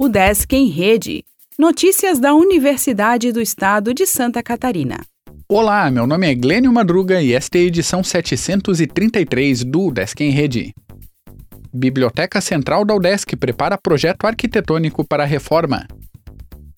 O Desk em Rede. Notícias da Universidade do Estado de Santa Catarina. Olá, meu nome é Glênio Madruga e esta é a edição 733 do Desk em Rede. Biblioteca Central da UDESC prepara projeto arquitetônico para a reforma.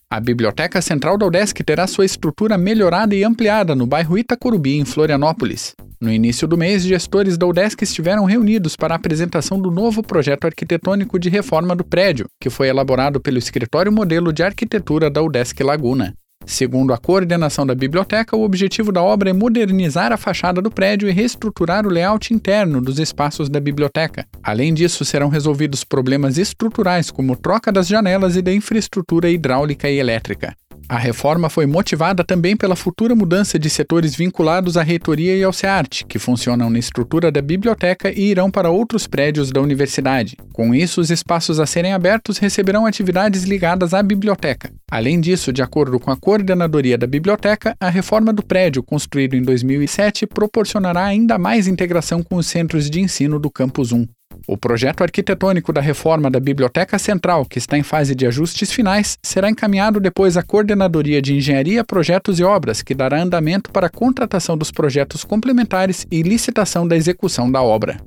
A Biblioteca Central da UDESC terá sua estrutura melhorada e ampliada no bairro Itacorubi, em Florianópolis. No início do mês, gestores da UDESC estiveram reunidos para a apresentação do novo projeto arquitetônico de reforma do prédio, que foi elaborado pelo Escritório Modelo de Arquitetura da UDESC Laguna. Segundo a coordenação da biblioteca, o objetivo da obra é modernizar a fachada do prédio e reestruturar o layout interno dos espaços da biblioteca. Além disso, serão resolvidos problemas estruturais como troca das janelas e da infraestrutura hidráulica e elétrica. A reforma foi motivada também pela futura mudança de setores vinculados à reitoria e ao SEART, que funcionam na estrutura da biblioteca e irão para outros prédios da universidade. Com isso, os espaços a serem abertos receberão atividades ligadas à biblioteca. Além disso, de acordo com a coordenadoria da biblioteca, a reforma do prédio, construído em 2007, proporcionará ainda mais integração com os centros de ensino do Campus 1. O projeto arquitetônico da reforma da Biblioteca Central, que está em fase de ajustes finais, será encaminhado depois à Coordenadoria de Engenharia, Projetos e Obras, que dará andamento para a contratação dos projetos complementares e licitação da execução da obra.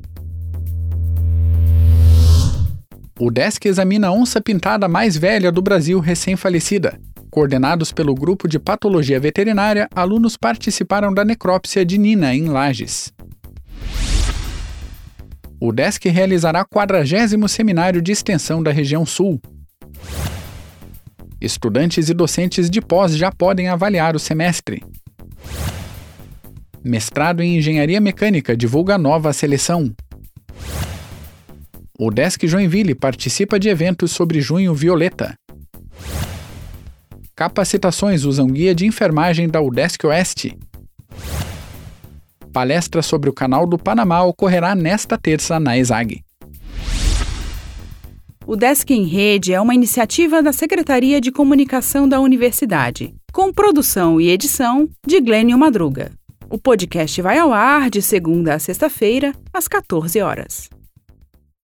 O DESC examina a onça pintada mais velha do Brasil recém-falecida. Coordenados pelo grupo de patologia veterinária, alunos participaram da necrópsia de Nina, em Lages o DESC realizará 40 Seminário de Extensão da Região Sul. Estudantes e docentes de pós já podem avaliar o semestre. Mestrado em Engenharia Mecânica divulga nova seleção. O Desk Joinville participa de eventos sobre Junho Violeta. Capacitações usam guia de enfermagem da UDESC Oeste. Palestra sobre o Canal do Panamá ocorrerá nesta terça na ESAG. O Desk em Rede é uma iniciativa da Secretaria de Comunicação da Universidade, com produção e edição de Glênio Madruga. O podcast vai ao ar de segunda a sexta-feira, às 14 horas.